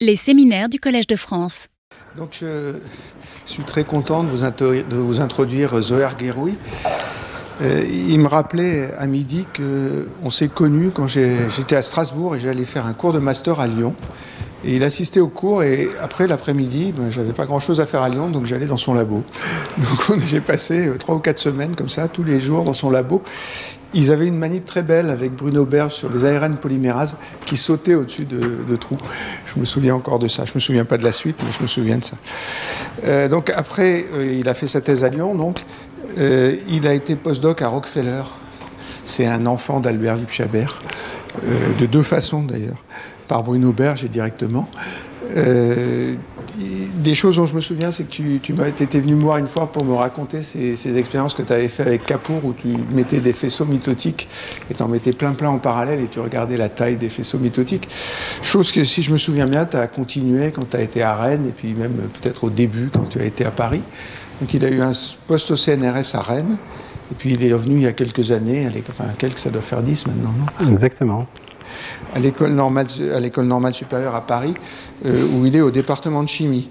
Les séminaires du Collège de France. Donc je suis très content de vous, de vous introduire Zoher Guéroui. Euh, il me rappelait à midi qu'on s'est connus quand j'étais à Strasbourg et j'allais faire un cours de master à Lyon. Et il assistait au cours et après l'après-midi, ben, j'avais pas grand-chose à faire à Lyon, donc j'allais dans son labo. Donc j'ai passé euh, trois ou quatre semaines comme ça, tous les jours dans son labo. Ils avaient une manip très belle avec Bruno Berge sur les ARN polymérases qui sautaient au-dessus de, trous. Je me souviens encore de ça. Je me souviens pas de la suite, mais je me souviens de ça. Euh, donc après, euh, il a fait sa thèse à Lyon. Donc euh, il a été postdoc à Rockefeller. C'est un enfant d'Albert Lipchabert, de deux façons d'ailleurs, par Bruno Berge et directement. Euh, des choses dont je me souviens, c'est que tu, tu étais venu me voir une fois pour me raconter ces, expériences que tu avais fait avec Capour, où tu mettais des faisceaux mitotiques et tu en mettais plein plein en parallèle et tu regardais la taille des faisceaux mitotiques. Chose que, si je me souviens bien, tu as continué quand tu as été à Rennes et puis même peut-être au début quand tu as été à Paris. Donc il a eu un poste au CNRS à Rennes. Et puis il est revenu il y a quelques années, enfin quelques, ça doit faire 10 maintenant, non? Exactement à l'école normale, à l'école normale supérieure à Paris, euh, où il est au département de chimie.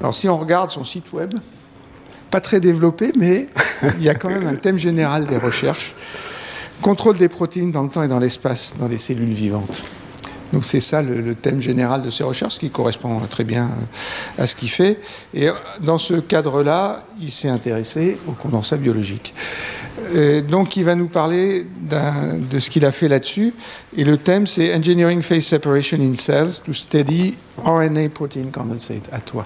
Alors si on regarde son site web, pas très développé, mais il y a quand même un thème général des recherches. Contrôle des protéines dans le temps et dans l'espace, dans les cellules vivantes. Donc c'est ça le, thème général de ses recherches, qui correspond très bien euh, à ce qu'il fait. Et euh, dans ce cadre-là, il s'est intéressé au condensat biologique. Et donc il va nous parler de ce qu'il a fait là-dessus. Et le thème, c'est Engineering Phase Separation in Cells to Study RNA Protein Condensate. À toi.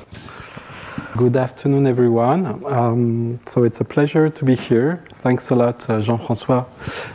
Good afternoon, everyone. Um, so it's a pleasure to be here. Thanks a lot, uh, Jean-François,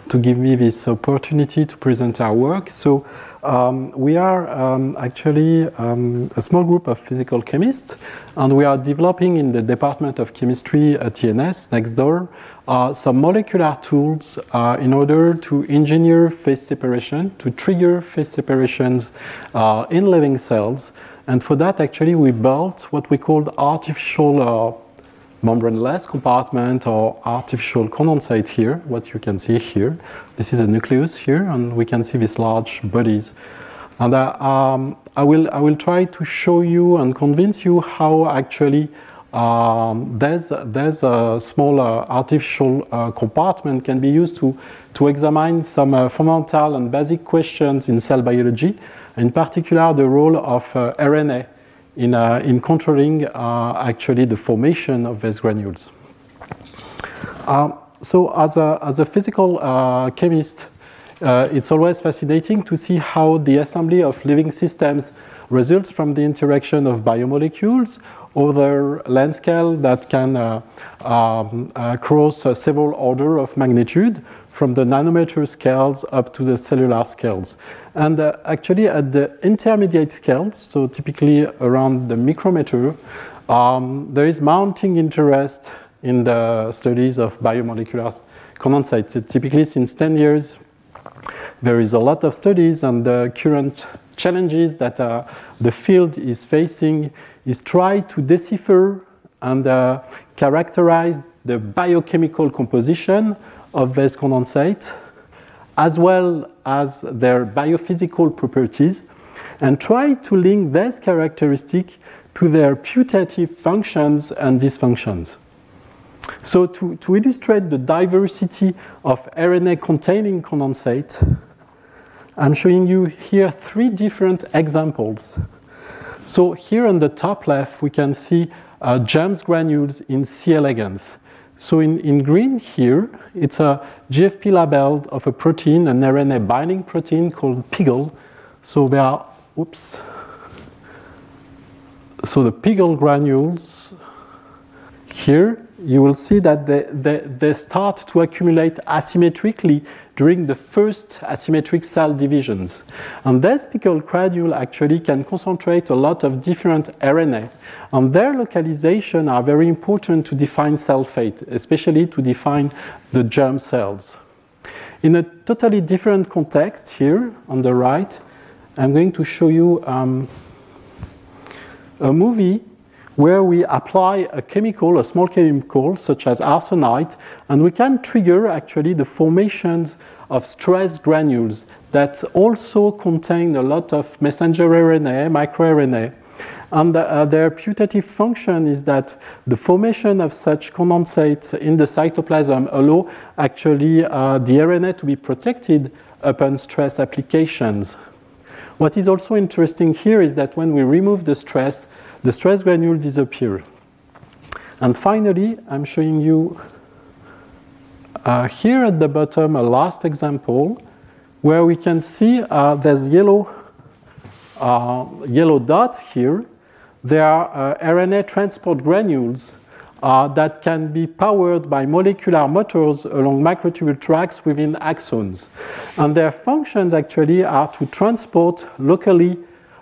to give me this opportunity to present our work. So um, we are um, actually um, a small group of physical chemists, and we are developing in the Department of Chemistry at TNS next door uh, some molecular tools uh, in order to engineer phase separation, to trigger phase separations uh, in living cells and for that, actually, we built what we called artificial uh, membraneless compartment or artificial condensate here, what you can see here. This is a nucleus here, and we can see these large bodies. And uh, um, I, will, I will try to show you and convince you how actually um, there's, there's a small uh, artificial uh, compartment can be used to, to examine some uh, fundamental and basic questions in cell biology in particular the role of uh, RNA in, uh, in controlling uh, actually the formation of these granules. Um, so as a, as a physical chemist, it's always fascinating to see how the assembly of living systems results from the interaction of biomolecules over length scale that can uh, um, uh, cross several order of magnitude from the nanometer scales up to the cellular scales. And uh, actually, at the intermediate scales, so typically around the micrometer, um, there is mounting interest in the studies of biomolecular condensates. typically, since 10 years, there is a lot of studies, and the current challenges that uh, the field is facing is try to decipher and uh, characterize the biochemical composition of this condensate, as well as their biophysical properties, and try to link these characteristics to their putative functions and dysfunctions. So, to, to illustrate the diversity of RNA containing condensate, I'm showing you here three different examples. So, here on the top left, we can see uh, germ granules in C. elegans. So in, in green here, it's a GFP labeled of a protein, an RNA binding protein called PIGL. So there are, oops. So the PIGL granules here, you will see that they, they, they start to accumulate asymmetrically during the first asymmetric cell divisions. And this PIGL granule actually can concentrate a lot of different RNA. And their localization are very important to define cell fate, especially to define the germ cells. In a totally different context here on the right, I'm going to show you um, a movie where we apply a chemical, a small chemical, such as arsenite, and we can trigger actually the formations of stress granules that also contain a lot of messenger RNA, microRNA. And uh, their putative function is that the formation of such condensates in the cytoplasm allow actually uh, the RNA to be protected upon stress applications. What is also interesting here is that when we remove the stress, the stress granule disappear. And finally, I'm showing you uh, here at the bottom a last example where we can see uh, there's yellow, uh, yellow dots here. There are uh, RNA transport granules uh, that can be powered by molecular motors along microtubule tracks within axons. And their functions actually are to transport locally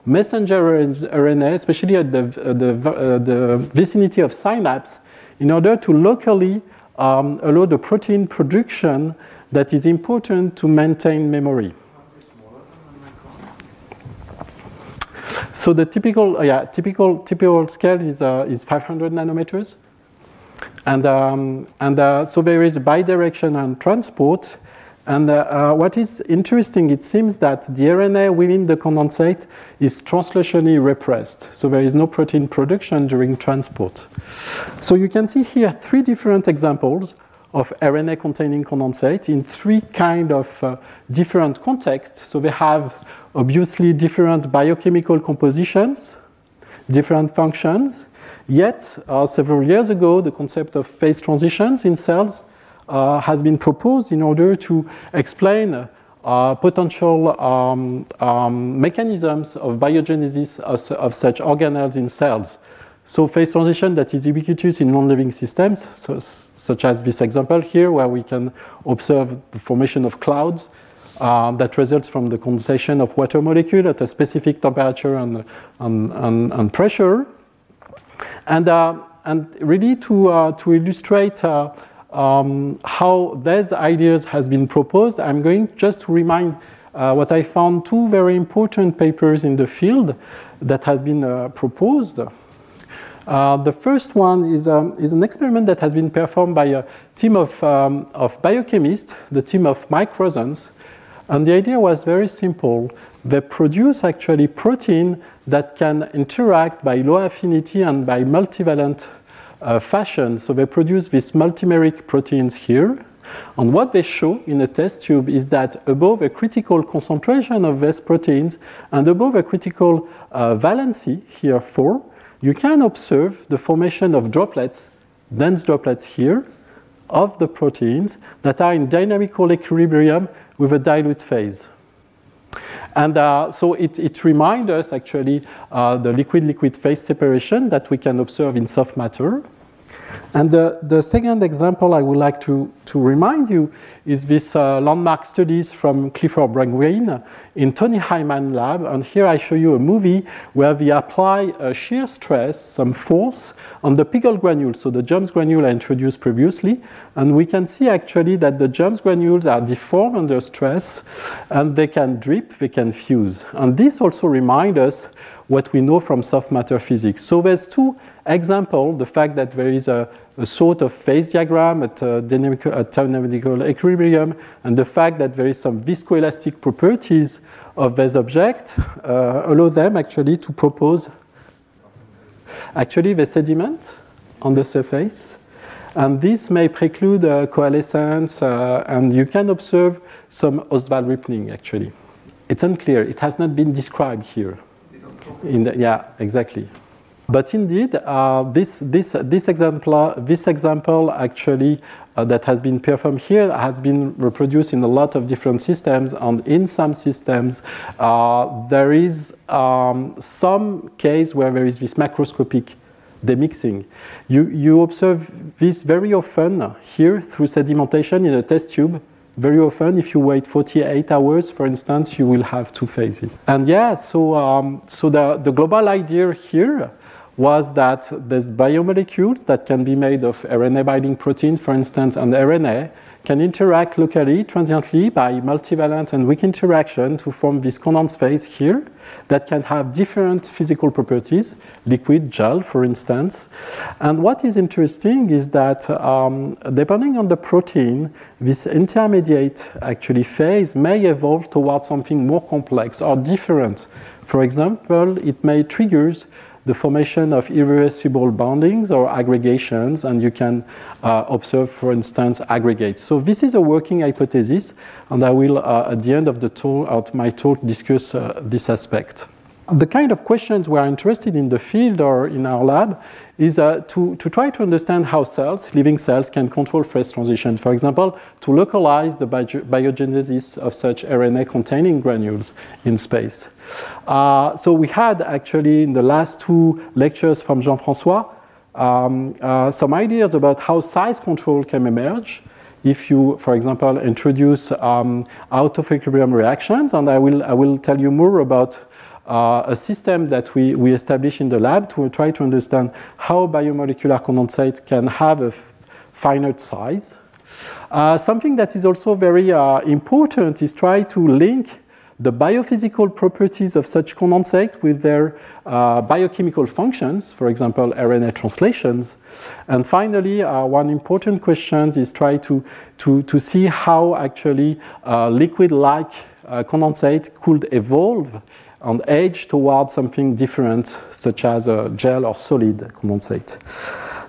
messenger RNA, especially at the, uh, the, uh, the vicinity of synapse, in order to locally um, allow the protein production that is important to maintain memory. So the typical, uh, yeah, typical, typical scale is, uh, is 500 nanometers. And, um, and uh, so there is bidirectional transport. And uh, uh, what is interesting, it seems that the RNA within the condensate is translationally repressed. So there is no protein production during transport. So you can see here three different examples of RNA containing condensate in three kind of uh, different contexts. So they have obviously different biochemical compositions, different functions, Yet, uh, several years ago, the concept of phase transitions in cells uh, has been proposed in order to explain uh, potential um, um, mechanisms of biogenesis of, of, such organelles in cells. So, phase transition that is ubiquitous in non living systems, so, such as this example here, where we can observe the formation of clouds. Uh, that results from the condensation of water molecule at a specific temperature and, and, and, and pressure. And, uh, and really to, uh, to illustrate uh, um, how these ideas has been proposed, I'm going just to remind uh, what I found two very important papers in the field that has been uh, proposed. Uh, the first one is, um, is an experiment that has been performed by a team of, um, of biochemists, the team of Mike Rosen's. And the idea was very simple. They produce actually protein that can interact by low affinity and by multivalent uh, fashion. So they produce these multimeric proteins here. And what they show in a test tube is that above a critical concentration of these proteins and above a critical uh, valency, here 4, you can observe the formation of droplets, dense droplets here, of the proteins that are in dynamical equilibrium with a dilute phase. And uh, so it, it reminds us actually uh, the liquid-liquid phase separation that we can observe in soft matter. And the, the second example I would like to, to remind you is this uh, landmark studies from Clifford Brangwynne in Tony Hyman lab. And here I show you a movie where we apply a shear stress, some force, on the piggle granules, so the germ granule I introduced previously. And we can see actually that the germ granules are deformed under stress and they can drip, they can fuse. And this also reminds us what we know from soft matter physics. So there's two example, the fact that there is a, a sort of phase diagram at, uh, dynamical, at dynamical equilibrium, and the fact that there is some viscoelastic properties of this object uh, allow them actually to propose actually the sediment on the surface. And this may preclude uh, coalescence, uh, and you can observe some Ostwald ripening actually. It's unclear, it has not been described here. In the, yeah, exactly. But indeed, uh, this, this, this, example, this example actually uh, that has been performed here has been reproduced in a lot of different systems. And in some systems, uh, there is um, some case where there is this macroscopic demixing. You, you observe this very often here through sedimentation in a test tube very often, if you wait 48 hours, for instance, you will have two phases. And yeah, so, um, so the, the global idea here was that there's biomolecules that can be made of RNA binding protein, for instance, and RNA can interact locally, transiently, by multivalent and weak interaction to form this condensed phase here that can have different physical properties, liquid, gel, for instance. And what is interesting is that um, depending on the protein, this intermediate actually phase may evolve towards something more complex or different. For example, it may trigger the formation of irreversible bondings or aggregations, and you can uh, observe, for instance, aggregates. So this is a working hypothesis, and I will, uh, at the end of the talk, of my talk, discuss uh, this aspect. The kind of questions we are interested in the field or in our lab is uh, to, to try to understand how cells, living cells, can control phase transition. For example, to localize the biogenesis of such RNA containing granules in space. Uh, so we had actually in the last two lectures from Jean-François um, uh, some ideas about how size control can emerge if you, for example, introduce um, out of equilibrium reactions, and I will, I will tell you more about uh, a system that we, we established in the lab to try to understand how biomolecular condensates can have a finite size. Uh, something that is also very uh, important is try to link the biophysical properties of such condensate with their uh, biochemical functions, for example, RNA translations. And finally, uh, one important question is try to, to, to see how actually uh, liquid-like uh, condensate could evolve and age towards something different, such as a gel or solid condensate.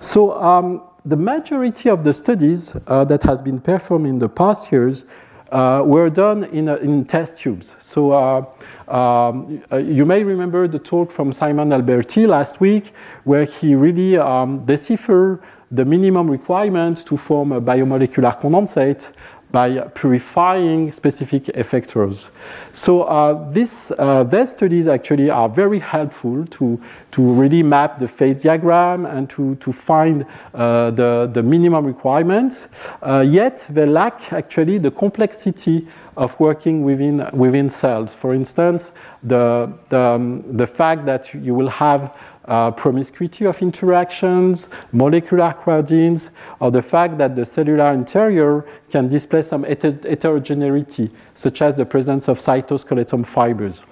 So um, the majority of the studies uh, that has been performed in the past years uh, were done in, in, test tubes. So uh, um, uh, you may remember the talk from Simon Alberti last week, where he really um, deciphered the minimum requirement to form a biomolecular condensate by purifying specific effectors. So uh, this, uh, these studies actually are very helpful to, to really map the phase diagram and to, to find uh, the, the minimum requirements, uh, yet they lack actually the complexity of working within, within cells. For instance, the, the, um, the fact that you will have uh, promiscuity of interactions, molecular crowdings, or the fact that the cellular interior can display some heterogeneity, such as the presence of cytoskeleton fibers.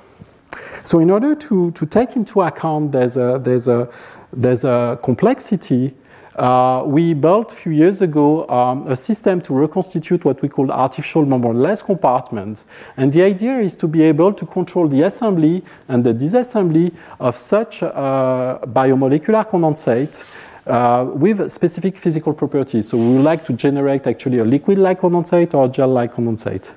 So in order to, to take into account there's a, there's a, there's a complexity uh, we built a few years ago um, a system to reconstitute what we call artificial membraneless compartments. And the idea is to be able to control the assembly and the disassembly of such uh, biomolecular condensates uh, with specific physical properties. So we would like to generate actually a liquid-like condensate or a gel-like condensate.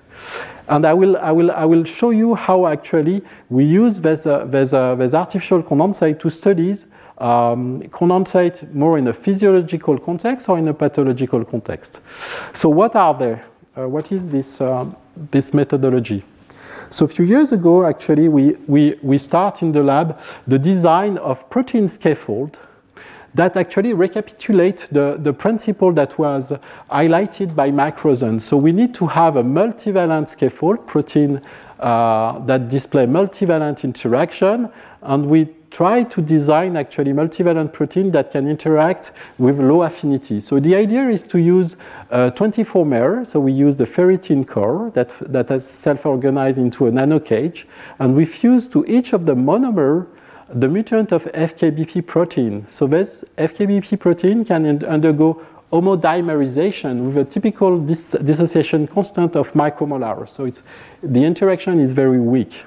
And I will, I, will, I will show you how actually we use this, uh, this, uh, this artificial condensate to studies um, condensate more in a physiological context or in a pathological context. So what are they? Uh, what is this, uh, this methodology? So a few years ago, actually, we, we, we start in the lab the design of protein scaffold that actually recapitulate the, the principle that was highlighted by Mike Rosen. So we need to have a multivalent scaffold protein uh, that display multivalent interaction, and we try to design actually multivalent protein that can interact with low affinity. So the idea is to use uh, 24 mer. So we use the ferritin core that, that has self-organized into a nanocage, and we fuse to each of the monomer the mutant of FKBP protein. So this FKBP protein can undergo homodimerization with a typical dis dissociation constant of micromolar. So it's, the interaction is very weak.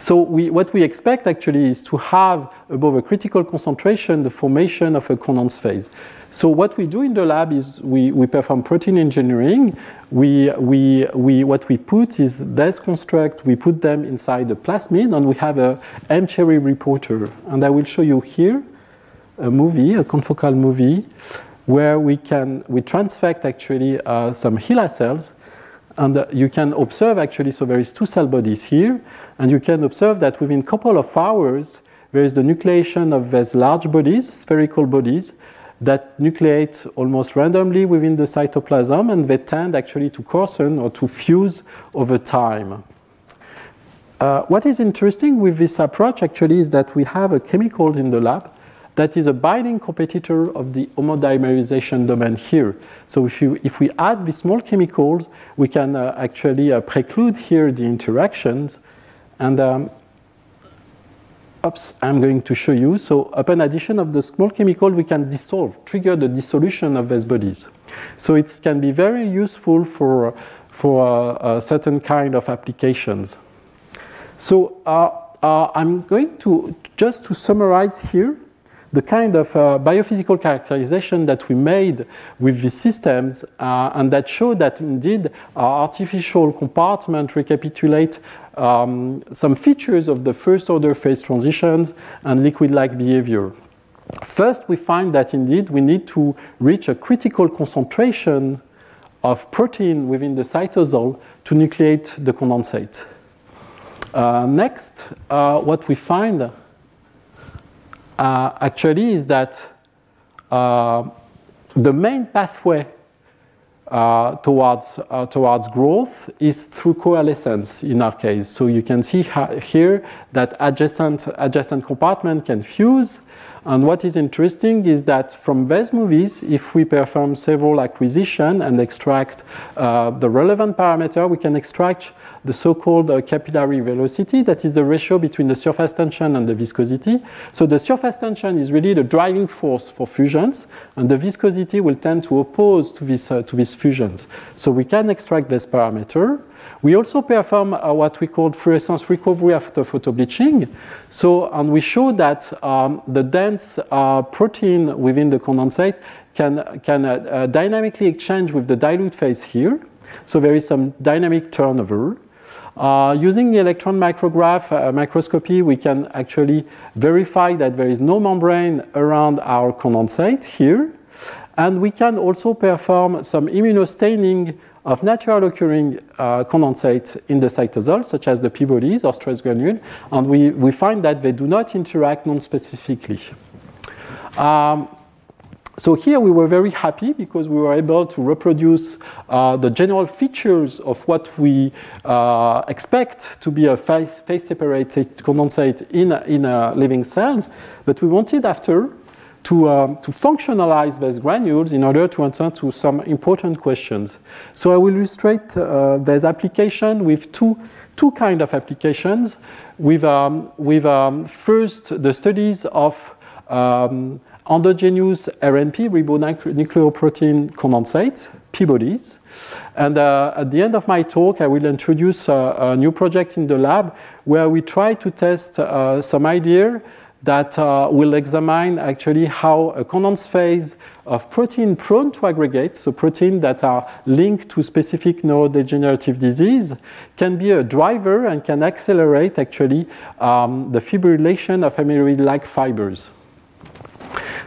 So we, what we expect actually is to have above a critical concentration the formation of a condensed phase. So what we do in the lab is we, we perform protein engineering. We, we, we, what we put is this construct, we put them inside the plasmid and we have a mCherry reporter. And I will show you here a movie, a confocal movie, where we can, we transfect actually uh, some HeLa cells and uh, you can observe actually, so there is two cell bodies here, and you can observe that within a couple of hours, there is the nucleation of these large bodies, spherical bodies, that nucleate almost randomly within the cytoplasm, and they tend actually to coarsen or to fuse over time. Uh, what is interesting with this approach actually is that we have a chemical in the lab that is a binding competitor of the homodimerization domain here. So if, you, if we add these small chemicals, we can uh, actually uh, preclude here the interactions. And um, oops, I'm going to show you. So upon addition of the small chemical, we can dissolve, trigger the dissolution of these bodies. So it can be very useful for, for uh, certain kind of applications. So uh, uh, I'm going to just to summarize here the kind of uh, biophysical characterization that we made with these systems uh, and that show that indeed our artificial compartment recapitulate um, some features of the first order phase transitions and liquid-like behavior. First, we find that indeed we need to reach a critical concentration of protein within the cytosol to nucleate the condensate. Uh, next, uh, what we find actually is that uh, the main pathway uh, towards, uh, towards growth is through coalescence in our case. So you can see here that adjacent, adjacent compartment can fuse and what is interesting is that from these movies, if we perform several acquisition and extract uh, the relevant parameter, we can extract the so-called uh, capillary velocity, that is the ratio between the surface tension and the viscosity. So the surface tension is really the driving force for fusions, and the viscosity will tend to oppose to, this, uh, to these fusions. So we can extract this parameter. We also perform uh, what we call fluorescence recovery after photobleaching. So, and we show that um, the dense uh, protein within the condensate can, can uh, uh, dynamically exchange with the dilute phase here. So there is some dynamic turnover. Uh, using the electron micrograph uh, microscopy, we can actually verify that there is no membrane around our condensate here. And we can also perform some immunostaining of natural occurring uh, condensate in the cytosol, such as the P-bodies or stress granule, and we, we find that they do not interact non-specifically. Um, so here we were very happy because we were able to reproduce uh, the general features of what we uh, expect to be a phase-separated condensate in, in living cells. But we wanted after to, um, to functionalize these granules in order to answer to some important questions. So I will illustrate uh, this application with two, two kind of applications. With, um, with um, first the studies of um, endogenous RNP, ribonucleoprotein condensate, P-bodies. And uh, at the end of my talk, I will introduce a, a, new project in the lab where we try to test uh, some idea that uh, will examine actually how a condensed phase of protein prone to aggregate, so protein that are linked to specific neurodegenerative disease, can be a driver and can accelerate actually um, the fibrillation of amyloid-like fibers.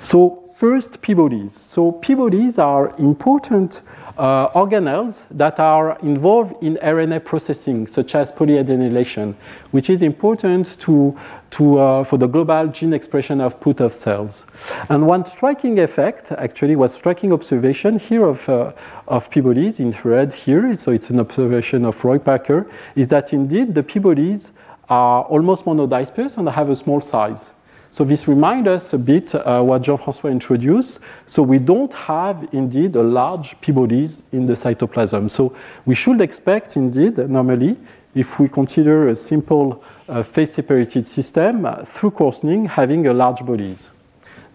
So first, P-bodies. So P-bodies are important uh, organelles that are involved in RNA processing, such as polyadenylation, which is important to, to, uh, for the global gene expression output of cells. And one striking effect, actually, was striking observation here of, uh, of P-bodies in red here, so it's an observation of Roy Parker, is that indeed the P-bodies are almost monodisperse and have a small size. So this reminds us a bit uh, what Jean-François introduced. So we don't have indeed a large P-bodies in the cytoplasm. So we should expect indeed normally if we consider a simple uh, phase-separated system uh, through coarsening having a large bodies.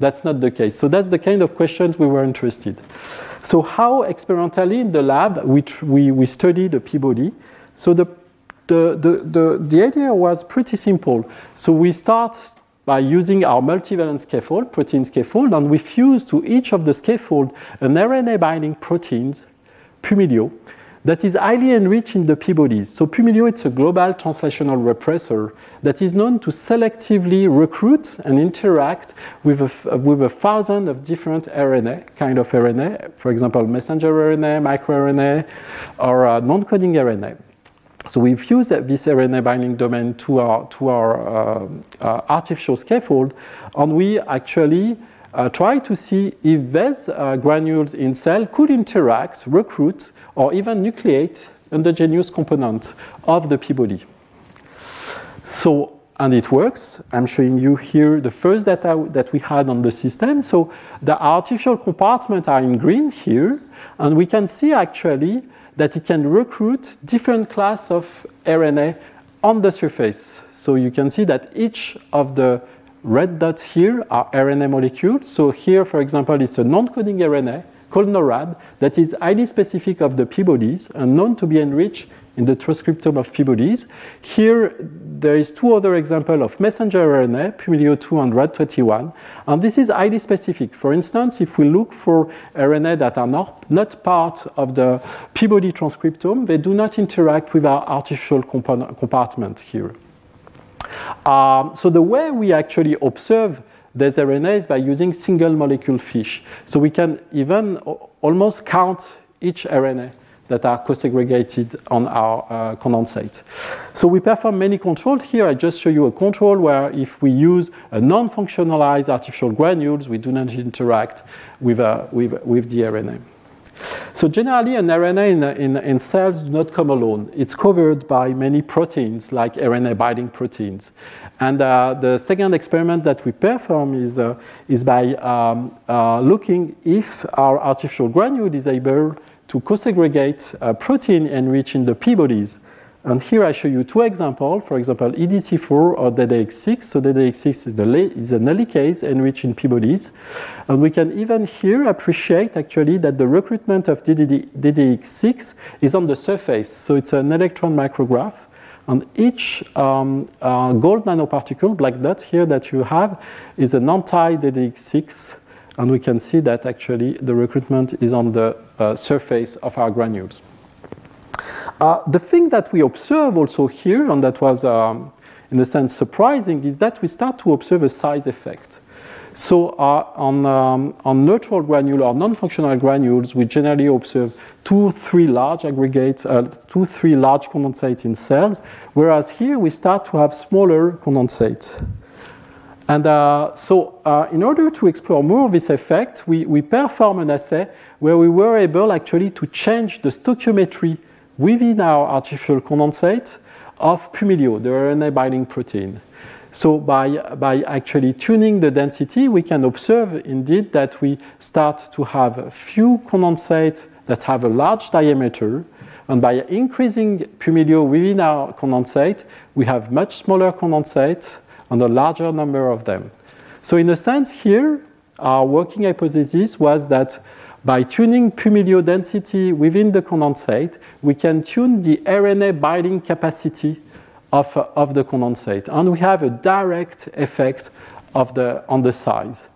That's not the case. So that's the kind of questions we were interested. So how experimentally in the lab we, we, we study the P-body. So the, the, the, the, the idea was pretty simple. So we start by using our multivalent scaffold, protein scaffold, and we fuse to each of the scaffold an RNA binding proteins, Pumilio, that is highly enriched in the P-bodies. So Pumilio is a global translational repressor that is known to selectively recruit and interact with a, with a thousand of different RNA, kind of RNA, for example, messenger RNA, microRNA, or uh, non-coding RNA. So we fuse this RNA binding domain to our, to our uh, uh, artificial scaffold, and we actually uh, try to see if these uh, granules in cell could interact, recruit, or even nucleate endogenous components of the P-body. So and it works. I'm showing you here the first data that we had on the system. So the artificial compartments are in green here, and we can see actually that it can recruit different class of RNA on the surface. So you can see that each of the red dots here are RNA molecules. So here, for example, it's a non-coding RNA called NORAD that is highly specific of the P-bodies and known to be enriched in the transcriptome of P-bodies. Here, there is two other examples of messenger RNA, Pumilio2 and RAD21, and this is highly specific. For instance, if we look for RNA that are not, not part of the P-body transcriptome, they do not interact with our artificial compartment here. Um, so the way we actually observe these RNAs by using single molecule FISH. So we can even almost count each RNA that are co-segregated on our uh, condensate. So we perform many controls. Here I just show you a control where if we use a non-functionalized artificial granules, we do not interact with, uh, with, with the RNA. So generally, an RNA in, in, in, cells do not come alone. It's covered by many proteins, like RNA binding proteins. And uh, the second experiment that we perform is, uh, is by um, uh, looking if our artificial granule is able to co-segregate uh, protein enriched in the P-bodies. And here I show you two examples. For example, EDC4 or DDX6. So DDX6 is, the is an helicase enriched in P-bodies. And we can even here appreciate actually that the recruitment of DD, DDX6 is on the surface. So it's an electron micrograph. And each um, uh, gold nanoparticle, black dot here that you have, is an anti-DDX6 and we can see that actually the recruitment is on the uh, surface of our granules. Uh, the thing that we observe also here, and that was um, in a sense surprising, is that we start to observe a size effect. So uh, on, um, on neutral granule or non-functional granules, we generally observe two, three large aggregates, uh, two, three large condensates in cells, whereas here we start to have smaller condensates. And uh, so, uh, in order to explore more of this effect, we, we perform an assay where we were able actually to change the stoichiometry within our artificial condensate of Pumilio, the RNA binding protein. So by, by actually tuning the density, we can observe indeed that we start to have few condensates that have a large diameter. And by increasing Pumilio within our condensate, we have much smaller condensates and a larger number of them. So in a sense here, our working hypothesis was that by tuning pumilio density within the condensate, we can tune the RNA binding capacity of, of the condensate. And we have a direct effect of the, on the size.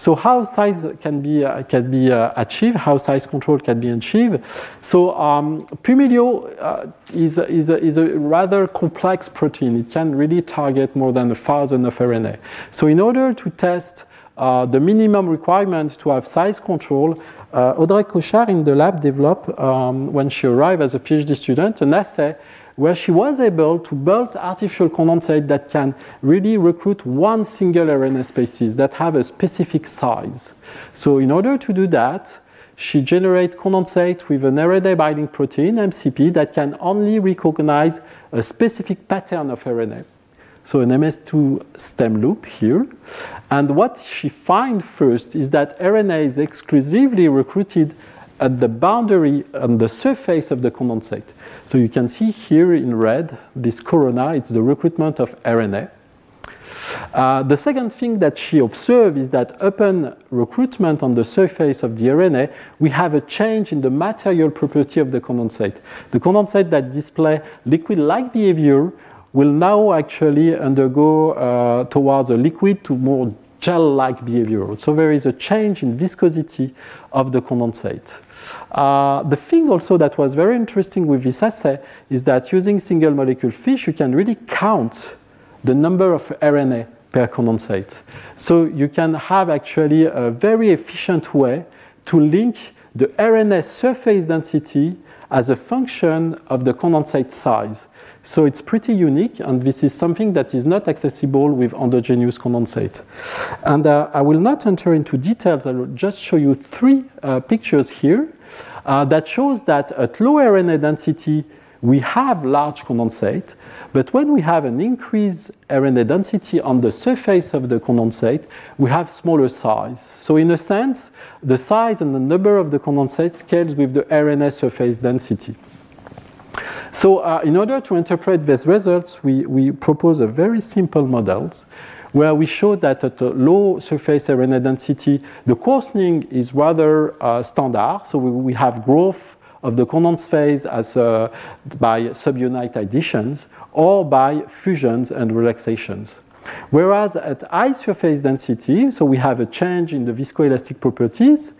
So how size can be, uh, can be uh, achieved, how size control can be achieved. So um, Pumilio uh, is, is, a, is a rather complex protein. It can really target more than a thousand of RNA. So in order to test uh, the minimum requirement to have size control, uh, Audrey Cochard in the lab developed, um, when she arrived as a PhD student, an assay where she was able to build artificial condensate that can really recruit one single RNA species that have a specific size. So in order to do that, she generates condensate with an RNA binding protein, MCP, that can only recognize a specific pattern of RNA. So an MS2 stem loop here. And what she finds first is that RNA is exclusively recruited at the boundary on the surface of the condensate. So you can see here in red this corona, it's the recruitment of RNA. Uh, the second thing that she observed is that upon recruitment on the surface of the RNA, we have a change in the material property of the condensate. The condensate that display liquid-like behavior will now actually undergo uh, towards a liquid to more gel-like behavior. So there is a change in viscosity of the condensate. Uh, the thing also that was very interesting with this assay is that using single molecule FISH, you can really count the number of RNA per condensate. So you can have actually a very efficient way to link the RNA surface density as a function of the condensate size. So it's pretty unique, and this is something that is not accessible with endogenous condensate. And uh, I will not enter into details, I will just show you three uh, pictures here uh, that shows that at low RNA density, we have large condensate, but when we have an increased RNA density on the surface of the condensate, we have smaller size. So in a sense, the size and the number of the condensate scales with the RNA surface density. So uh, in order to interpret these results, we, we propose a very simple model where we show that at a low surface RNA density, the coarsening is rather uh, standard. So we, we have growth of the condensed phase as uh, by subunit additions or by fusions and relaxations. Whereas at high surface density, so we have a change in the viscoelastic properties,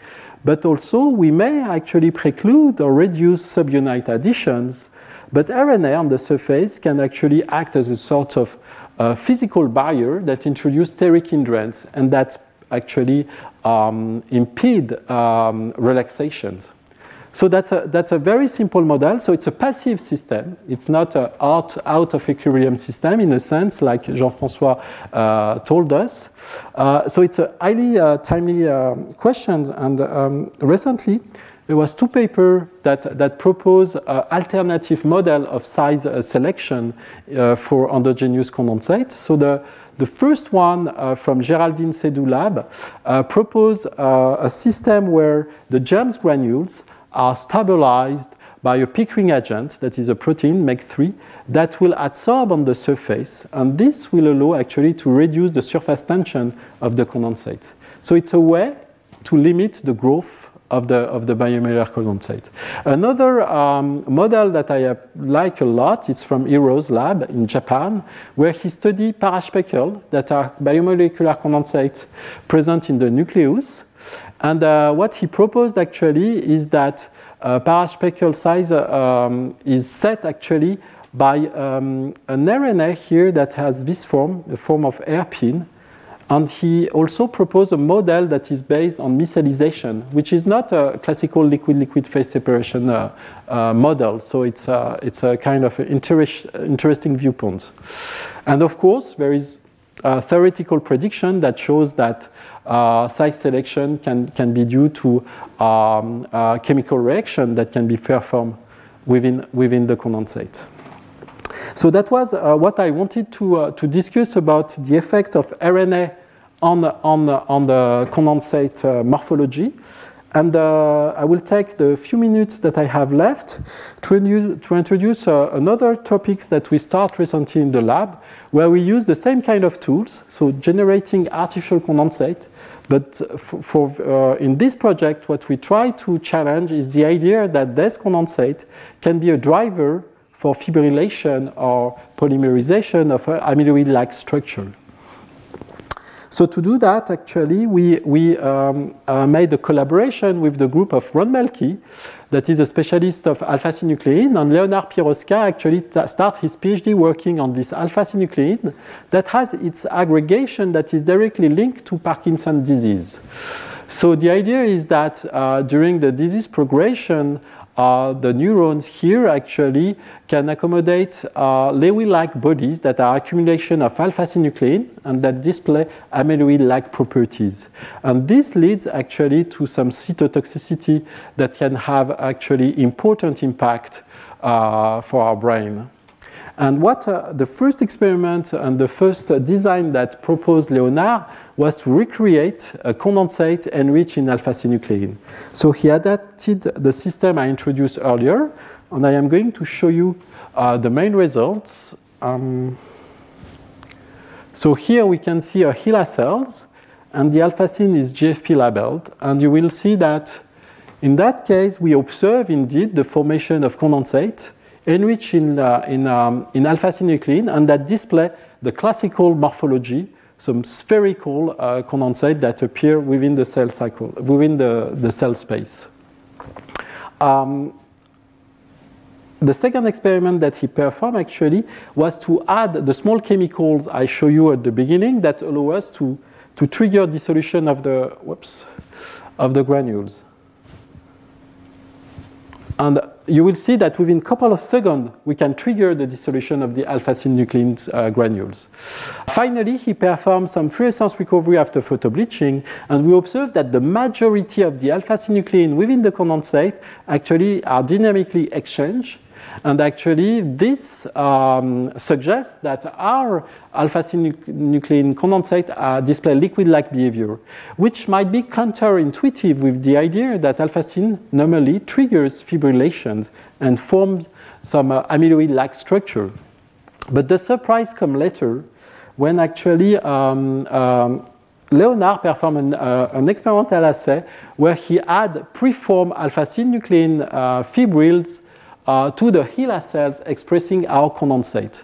but also we may actually preclude or reduce subunit additions. But RNA on the surface can actually act as a sort of uh, physical barrier that introduces steric hindrance and that actually um, impede um, relaxations. So that's a, that's a very simple model. So it's a passive system. It's not an out, out of equilibrium system in a sense, like Jean-François uh, told us. Uh, so it's a highly uh, timely uh, question. And um, recently, there was two papers that, that propose an alternative model of size uh, selection uh, for endogenous condensate. So the, the first one uh, from Geraldine Seydoux lab uh, proposed uh, a system where the germs granules are stabilized by a Pickering agent, that is a protein, MEG3, that will adsorb on the surface, and this will allow actually to reduce the surface tension of the condensate. So it's a way to limit the growth of the, of the biomolecular condensate. Another um, model that I like a lot is from Hirose lab in Japan, where he studied paraspeckle that are biomolecular condensate present in the nucleus, and uh, what he proposed actually is that uh, paraspeckle size um, is set actually by um, an RNA here that has this form, the form of hairpin. And he also proposed a model that is based on micellization, which is not a classical liquid-liquid phase separation uh, uh, model. So it's, uh, it's a kind of interest, interesting viewpoint. And of course, there is a theoretical prediction that shows that uh, size selection can, can be due to um, chemical reaction that can be performed within, within the condensate. So that was uh, what I wanted to, uh, to discuss about the effect of RNA on, on, on the condensate uh, morphology. And uh, I will take the few minutes that I have left to, to introduce uh, another topics that we start recently in the lab, where we use the same kind of tools, so generating artificial condensate, but for, for uh, in this project, what we try to challenge is the idea that this condensate can be a driver for fibrillation or polymerization of amyloid-like structure. So to do that, actually, we, we um, uh, made a collaboration with the group of Ron Melki, that is a specialist of alpha-synuclein, and Leonard Piroska actually start his PhD working on this alpha-synuclein that has its aggregation that is directly linked to Parkinson's disease. So the idea is that uh, during the disease progression, uh, the neurons here actually can accommodate uh, Lewy-like bodies that are accumulation of alpha-synuclein and that display amyloid-like properties. And this leads actually to some cytotoxicity that can have actually important impact uh, for our brain. And what uh, the first experiment and the first uh, design that proposed Leonard was to recreate a condensate enriched in alpha-synuclein. So he adapted the system I introduced earlier, and I am going to show you uh, the main results. Um, so here we can see a HeLa cells, and the alpha-syn is GFP labeled, and you will see that in that case we observe indeed the formation of condensate enriched in, uh, in, um, in alpha-synuclein, and that display the classical morphology some spherical uh, condensate that appear within the cell cycle, within the, the cell space. Um, the second experiment that he performed actually was to add the small chemicals I show you at the beginning that allow us to, to trigger dissolution of the, whoops, of the granules. And you will see that within a couple of seconds, we can trigger the dissolution of the alpha-synuclein uh, granules. Finally, he performed some fluorescence recovery after photobleaching, and we observed that the majority of the alpha-synuclein within the condensate actually are dynamically exchanged, And actually, this um, suggests that our alpha-synuclein condensate uh, display liquid-like behavior, which might be counterintuitive with the idea that alpha-syn normally triggers fibrillations and forms some uh, amyloid-like structure. But the surprise comes later when actually um, um, Leonard performed an, uh, an, experimental assay where he had preformed alpha-synuclein uh, fibrils uh, to the HeLa cells expressing our condensate.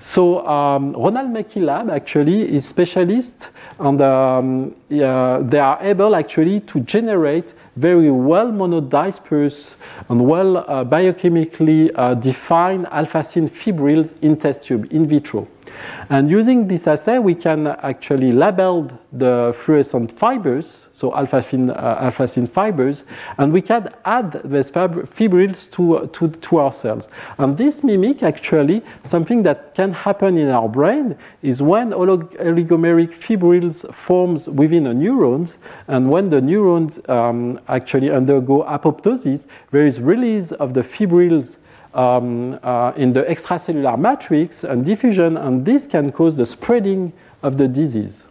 So um, Ronald Melki lab actually is specialist and um, uh, they are able actually to generate very well monodisperse and well uh, biochemically uh, defined alpha-syn fibrils in test tube in vitro. And using this assay, we can actually label the fluorescent fibers, so alpha-syn uh, alpha fibers, and we can add these fibrils to, to, to our cells. And this mimic actually something that can happen in our brain is when oligomeric fibrils forms within the neurons, and when the neurons um, actually undergo apoptosis, there is release of the fibrils um, uh, in the extracellular matrix and diffusion, and this can cause the spreading of the disease.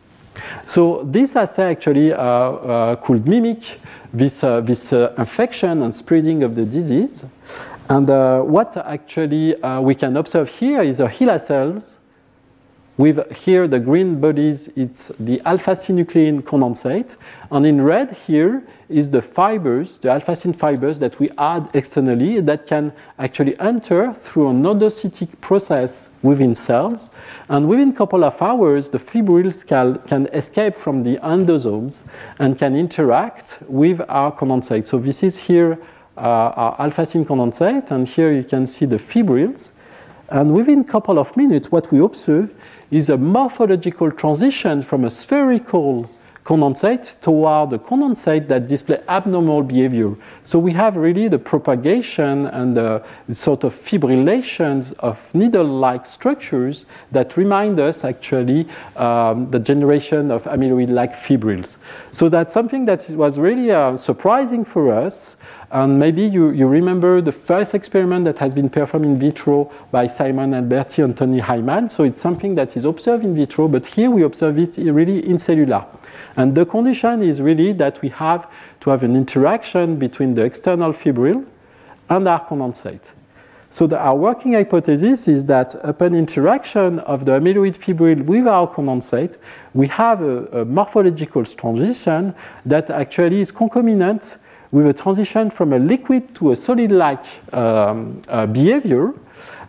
So this assay actually uh, uh, could mimic this, uh, this uh, infection and spreading of the disease. And uh, what actually we can observe here is a HeLa cells with here the green bodies, it's the alpha-synuclein condensate. And in red here is the fibers, the alpha-syn fibers that we add externally that can actually enter through an endocytic process within cells. And within a couple of hours, the fibrils can, can escape from the endosomes and can interact with our condensate. So this is here uh, our alpha-syn condensate, and here you can see the fibrils. And within a couple of minutes, what we observe is a morphological transition from a spherical condensate toward a condensate that display abnormal behavior. So we have really the propagation and the sort of fibrillations of needle-like structures that remind us actually um, the generation of amyloid-like fibrils. So that's something that was really uh, surprising for us. And maybe you, you remember the first experiment that has been performed in vitro by Simon Alberti and Tony Hyman. So it's something that is observed in vitro, but here we observe it really in cellular. And the condition is really that we have to have an interaction between the external fibril and our condensate. So the, our working hypothesis is that upon interaction of the amyloid fibril with our condensate, we have a, a morphological transition that actually is concomitant with a transition from a liquid to a solid-like um, uh, behavior.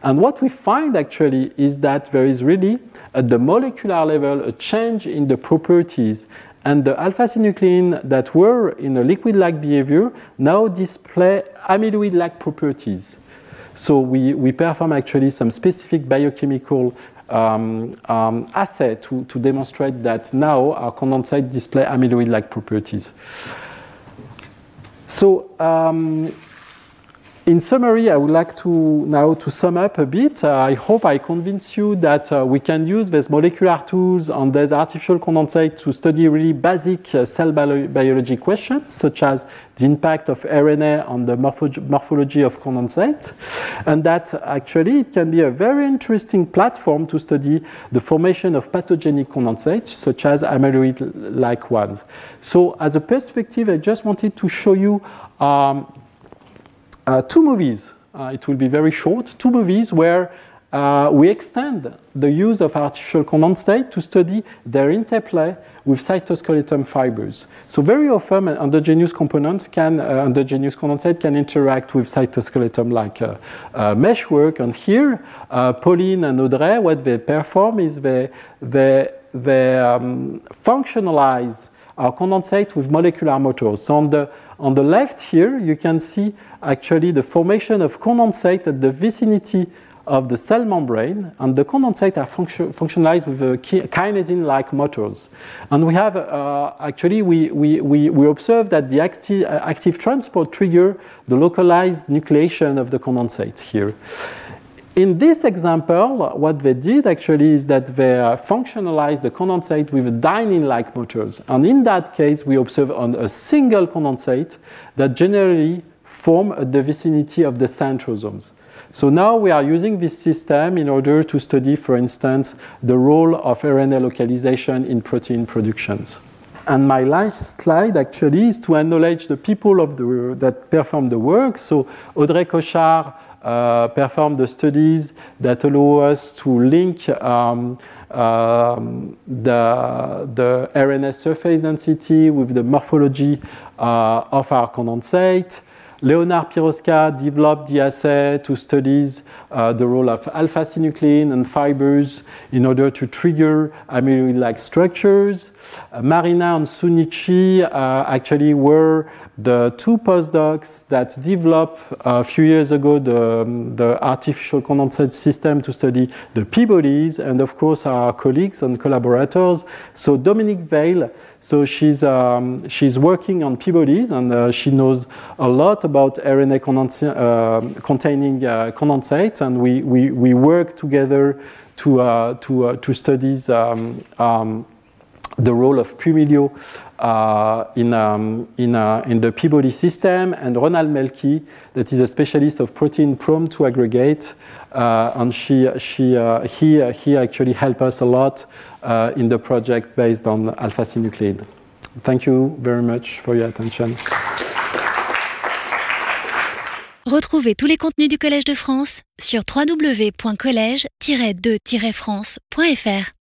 And what we find actually is that there is really, at the molecular level, a change in the properties. And the alpha-synuclein that were in a liquid-like behavior now display amyloid-like properties. So we, we perform actually some specific biochemical um, um, assay to, to demonstrate that now our condensate display amyloid-like properties. So um, in summary, I would like to now to sum up a bit. Uh, I hope I convince you that uh, we can use these molecular tools and these artificial condensate to study really basic uh, cell bio biology questions, such as the impact of RNA on the morpho morphology of condensate, and that actually it can be a very interesting platform to study the formation of pathogenic condensate, such as amyloid-like ones. So as a perspective, I just wanted to show you um, two movies. Uh, it will be very short. Two movies where uh, we extend the use of artificial condensate to study their interplay with cytoskeleton fibers. So very often, endogenous component can, uh, endogenous condensate can interact with cytoskeleton like uh, uh, meshwork. And here, uh, Pauline and Audrey, what they perform is they, they, they um, functionalize our condensate with molecular motors. So on the on the left here, you can see actually the formation of condensate at the vicinity of the cell membrane, and the condensate are function, functionalized with kinesin-like motors. And we have, uh, actually, we, we, we, we observe that the uh, active transport trigger the localized nucleation of the condensate here. In this example, what they did actually is that they uh, functionalized the condensate with dynein-like motors. And in that case, we observe on a single condensate that generally form the vicinity of the centrosomes. So now we are using this system in order to study, for instance, the role of RNA localization in protein productions. And my last slide actually is to acknowledge the people of the, that perform the work. So Audrey Cochard uh, performed the studies that allow us to link um, um, the, the RNA surface density with the morphology uh, of our condensate. Leonard Piroska developed the assay to study uh, the role of alpha synuclein and fibers in order to trigger amyloid-like structures. Uh, Marina and Sunichi uh, actually were the two postdocs that developed a few years ago the, the artificial condensate system to study the P-bodies, and of course our colleagues and collaborators. So Dominique Weil, so she's, um, she's working on P-bodies, and uh, she knows a lot about RNA condens uh, containing uh, condensate, and we, we, we work together to, uh, to, uh, to study um, um, the role of Pumilio uh, in, um, in, uh, in the P-body system, and Ronald Melki, that is a specialist of protein prone to aggregate, uh, and she, she, uh, he, he actually helped us a lot uh, in the project based on alpha synuclein. Thank you very much for your attention. Retrouvez tous les contenus du Collège de France sur www.college-de-france.fr.